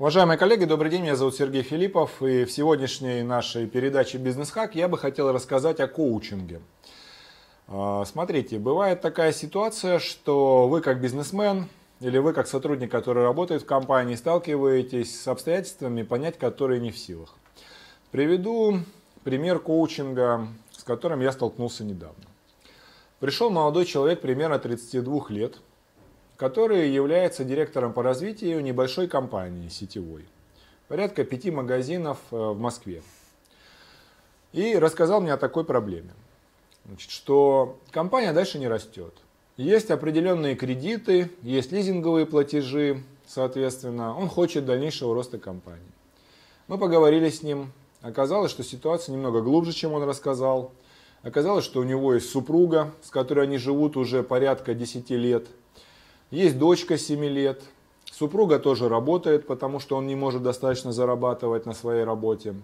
Уважаемые коллеги, добрый день, меня зовут Сергей Филиппов, и в сегодняшней нашей передаче «Бизнес-хак» я бы хотел рассказать о коучинге. А, смотрите, бывает такая ситуация, что вы как бизнесмен или вы как сотрудник, который работает в компании, сталкиваетесь с обстоятельствами, понять которые не в силах. Приведу пример коучинга, с которым я столкнулся недавно. Пришел молодой человек примерно 32 лет – который является директором по развитию небольшой компании сетевой. Порядка пяти магазинов э, в Москве. И рассказал мне о такой проблеме. Значит, что компания дальше не растет. Есть определенные кредиты, есть лизинговые платежи, соответственно, он хочет дальнейшего роста компании. Мы поговорили с ним, оказалось, что ситуация немного глубже, чем он рассказал. Оказалось, что у него есть супруга, с которой они живут уже порядка 10 лет – есть дочка 7 лет. Супруга тоже работает, потому что он не может достаточно зарабатывать на своей работе.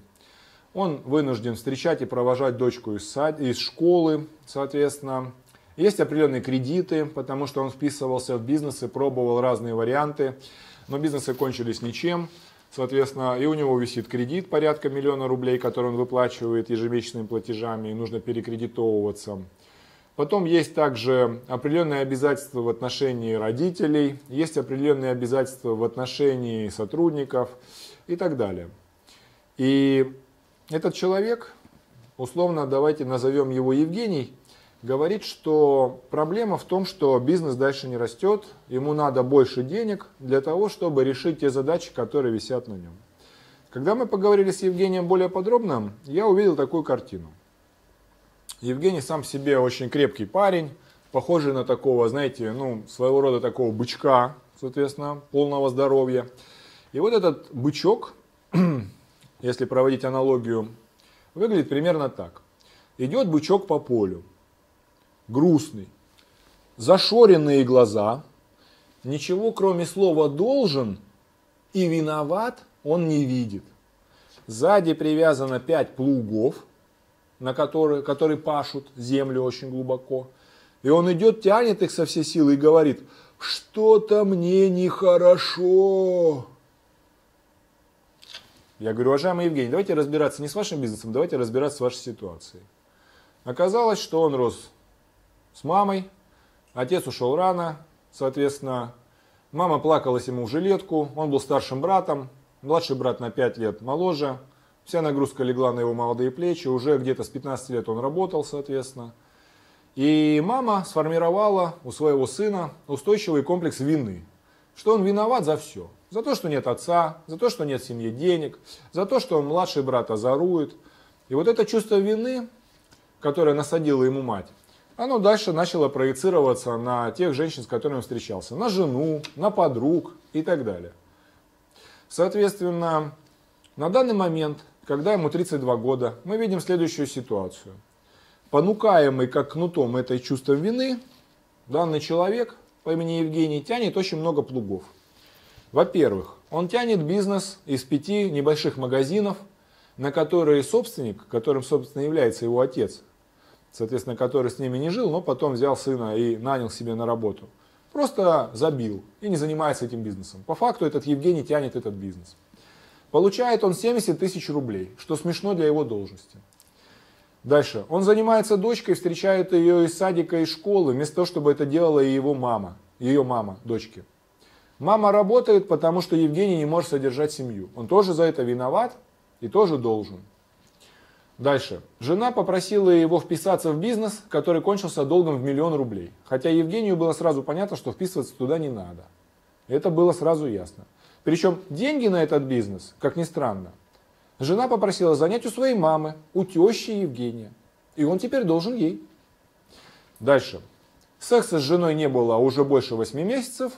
Он вынужден встречать и провожать дочку из, из школы, соответственно. Есть определенные кредиты, потому что он вписывался в бизнес и пробовал разные варианты, но бизнесы кончились ничем. Соответственно, и у него висит кредит порядка миллиона рублей, который он выплачивает ежемесячными платежами, и нужно перекредитовываться. Потом есть также определенные обязательства в отношении родителей, есть определенные обязательства в отношении сотрудников и так далее. И этот человек, условно давайте назовем его Евгений, говорит, что проблема в том, что бизнес дальше не растет, ему надо больше денег для того, чтобы решить те задачи, которые висят на нем. Когда мы поговорили с Евгением более подробно, я увидел такую картину – Евгений сам себе очень крепкий парень, похожий на такого, знаете, ну, своего рода такого бычка, соответственно, полного здоровья. И вот этот бычок, если проводить аналогию, выглядит примерно так. Идет бычок по полю, грустный, зашоренные глаза, ничего кроме слова «должен» и «виноват» он не видит. Сзади привязано пять плугов – на которые, которые пашут землю очень глубоко. И он идет, тянет их со всей силы и говорит, что-то мне нехорошо. Я говорю, уважаемый Евгений, давайте разбираться не с вашим бизнесом, давайте разбираться с вашей ситуацией. Оказалось, что он рос с мамой, отец ушел рано, соответственно, мама плакалась ему в жилетку, он был старшим братом, младший брат на 5 лет моложе – Вся нагрузка легла на его молодые плечи, уже где-то с 15 лет он работал, соответственно. И мама сформировала у своего сына устойчивый комплекс вины, что он виноват за все. За то, что нет отца, за то, что нет в семье денег, за то, что он младший брат озорует. И вот это чувство вины, которое насадила ему мать, оно дальше начало проецироваться на тех женщин, с которыми он встречался. На жену, на подруг и так далее. Соответственно, на данный момент когда ему 32 года, мы видим следующую ситуацию. Понукаемый как кнутом этой чувством вины, данный человек по имени Евгений тянет очень много плугов. Во-первых, он тянет бизнес из пяти небольших магазинов, на которые собственник, которым, собственно, является его отец, соответственно, который с ними не жил, но потом взял сына и нанял себе на работу, просто забил и не занимается этим бизнесом. По факту этот Евгений тянет этот бизнес. Получает он 70 тысяч рублей, что смешно для его должности. Дальше. Он занимается дочкой, встречает ее из садика, из школы, вместо того, чтобы это делала и его мама, ее мама, дочки. Мама работает, потому что Евгений не может содержать семью. Он тоже за это виноват и тоже должен. Дальше. Жена попросила его вписаться в бизнес, который кончился долгом в миллион рублей. Хотя Евгению было сразу понятно, что вписываться туда не надо. Это было сразу ясно. Причем деньги на этот бизнес, как ни странно, жена попросила занять у своей мамы, у тещи Евгения. И он теперь должен ей. Дальше. Секса с женой не было уже больше 8 месяцев,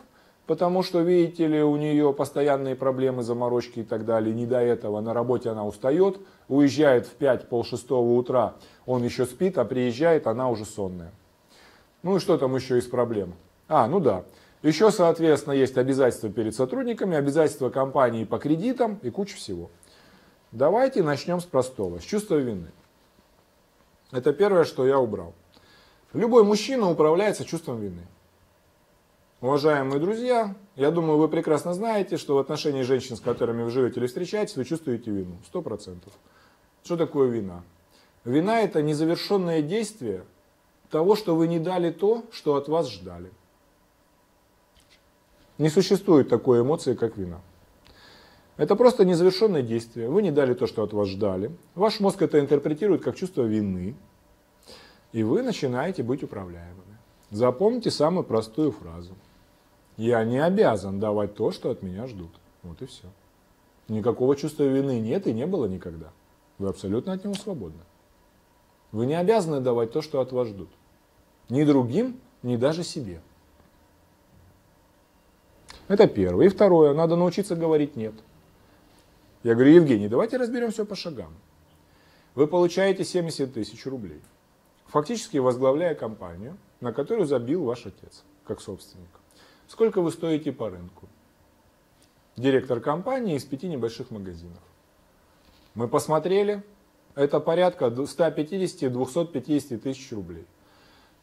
потому что, видите ли, у нее постоянные проблемы, заморочки и так далее. Не до этого. На работе она устает, уезжает в 5 полшестого утра, он еще спит, а приезжает, она уже сонная. Ну и что там еще из проблем? А, ну да. Еще, соответственно, есть обязательства перед сотрудниками, обязательства компании по кредитам и куча всего. Давайте начнем с простого, с чувства вины. Это первое, что я убрал. Любой мужчина управляется чувством вины. Уважаемые друзья, я думаю, вы прекрасно знаете, что в отношении женщин, с которыми вы живете или встречаетесь, вы чувствуете вину. Сто процентов. Что такое вина? Вина – это незавершенное действие того, что вы не дали то, что от вас ждали. Не существует такой эмоции, как вина. Это просто незавершенное действие. Вы не дали то, что от вас ждали. Ваш мозг это интерпретирует как чувство вины. И вы начинаете быть управляемыми. Запомните самую простую фразу. Я не обязан давать то, что от меня ждут. Вот и все. Никакого чувства вины нет и не было никогда. Вы абсолютно от него свободны. Вы не обязаны давать то, что от вас ждут. Ни другим, ни даже себе. Это первое. И второе. Надо научиться говорить «нет». Я говорю, Евгений, давайте разберем все по шагам. Вы получаете 70 тысяч рублей, фактически возглавляя компанию, на которую забил ваш отец, как собственник. Сколько вы стоите по рынку? Директор компании из пяти небольших магазинов. Мы посмотрели, это порядка 150-250 тысяч рублей.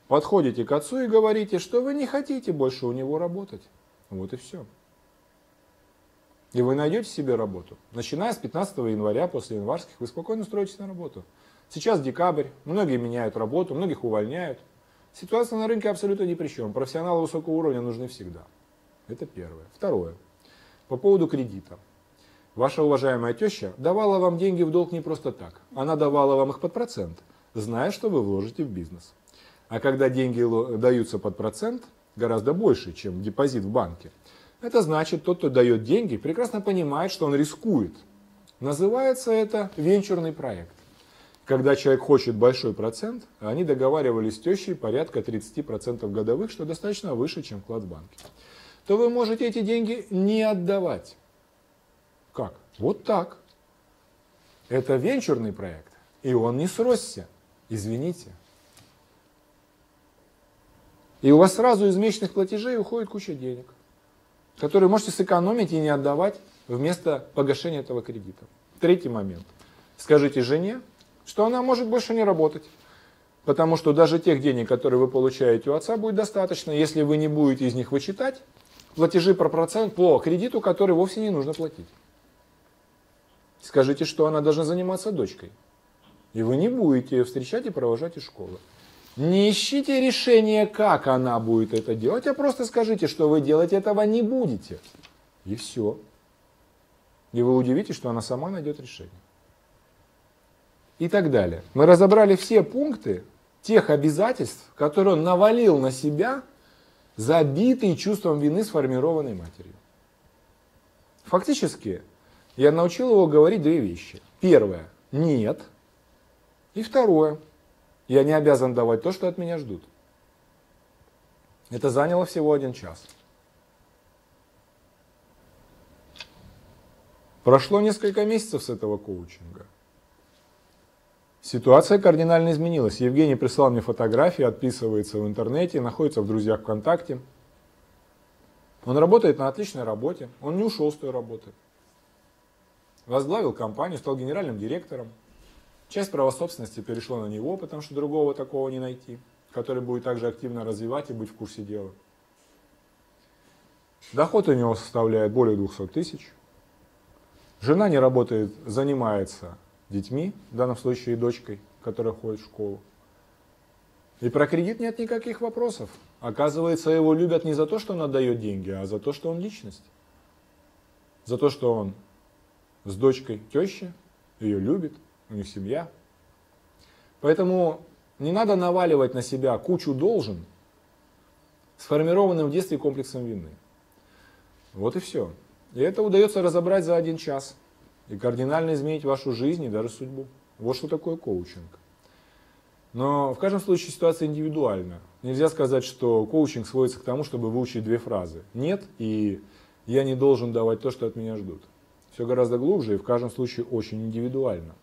Подходите к отцу и говорите, что вы не хотите больше у него работать. Вот и все. И вы найдете себе работу. Начиная с 15 января, после январских, вы спокойно устроитесь на работу. Сейчас декабрь, многие меняют работу, многих увольняют. Ситуация на рынке абсолютно ни при чем. Профессионалы высокого уровня нужны всегда. Это первое. Второе. По поводу кредита. Ваша уважаемая теща давала вам деньги в долг не просто так. Она давала вам их под процент, зная, что вы вложите в бизнес. А когда деньги даются под процент, гораздо больше, чем депозит в банке, это значит, тот, кто дает деньги, прекрасно понимает, что он рискует. Называется это венчурный проект. Когда человек хочет большой процент, они договаривались с тещей порядка 30% годовых, что достаточно выше, чем вклад в банке, то вы можете эти деньги не отдавать. Как? Вот так. Это венчурный проект, и он не сросся. Извините. И у вас сразу из месячных платежей уходит куча денег, которые можете сэкономить и не отдавать вместо погашения этого кредита. Третий момент. Скажите жене, что она может больше не работать. Потому что даже тех денег, которые вы получаете у отца, будет достаточно, если вы не будете из них вычитать платежи про процент по кредиту, который вовсе не нужно платить. Скажите, что она должна заниматься дочкой. И вы не будете встречать и провожать из школы. Не ищите решение, как она будет это делать, а просто скажите, что вы делать этого не будете. И все. И вы удивитесь, что она сама найдет решение. И так далее. Мы разобрали все пункты тех обязательств, которые он навалил на себя, забитый чувством вины, сформированной матерью. Фактически, я научил его говорить две вещи. Первое – нет. И второе – я не обязан давать то, что от меня ждут. Это заняло всего один час. Прошло несколько месяцев с этого коучинга. Ситуация кардинально изменилась. Евгений прислал мне фотографии, отписывается в интернете, находится в друзьях ВКонтакте. Он работает на отличной работе, он не ушел с той работы. Возглавил компанию, стал генеральным директором. Часть права собственности перешло на него, потому что другого такого не найти, который будет также активно развивать и быть в курсе дела. Доход у него составляет более 200 тысяч. Жена не работает, занимается детьми, в данном случае дочкой, которая ходит в школу. И про кредит нет никаких вопросов. Оказывается, его любят не за то, что он отдает деньги, а за то, что он личность. За то, что он с дочкой тещи, ее любит, у них семья. Поэтому не надо наваливать на себя кучу должен, сформированным в детстве комплексом вины. Вот и все. И это удается разобрать за один час и кардинально изменить вашу жизнь и даже судьбу. Вот что такое коучинг. Но в каждом случае ситуация индивидуальна. Нельзя сказать, что коучинг сводится к тому, чтобы выучить две фразы. Нет, и я не должен давать то, что от меня ждут. Все гораздо глубже и в каждом случае очень индивидуально.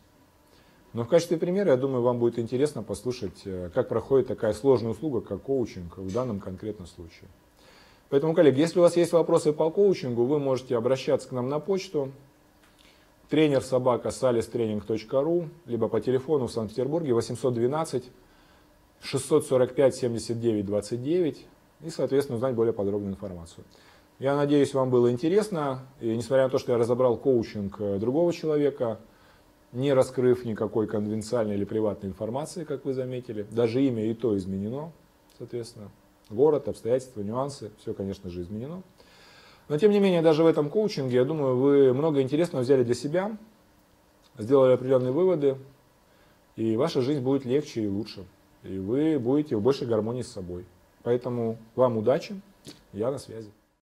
Но в качестве примера, я думаю, вам будет интересно послушать, э, как проходит такая сложная услуга, как коучинг в данном конкретном случае. Поэтому, коллеги, если у вас есть вопросы по коучингу, вы можете обращаться к нам на почту тренер собака salistraining.ru либо по телефону в Санкт-Петербурге 812 645 79 29. и, соответственно, узнать более подробную информацию. Я надеюсь, вам было интересно, и несмотря на то, что я разобрал коучинг э, другого человека, не раскрыв никакой конвенциальной или приватной информации, как вы заметили, даже имя и то изменено, соответственно, город, обстоятельства, нюансы, все, конечно же, изменено. Но, тем не менее, даже в этом коучинге, я думаю, вы много интересного взяли для себя, сделали определенные выводы, и ваша жизнь будет легче и лучше. И вы будете в большей гармонии с собой. Поэтому вам удачи, я на связи.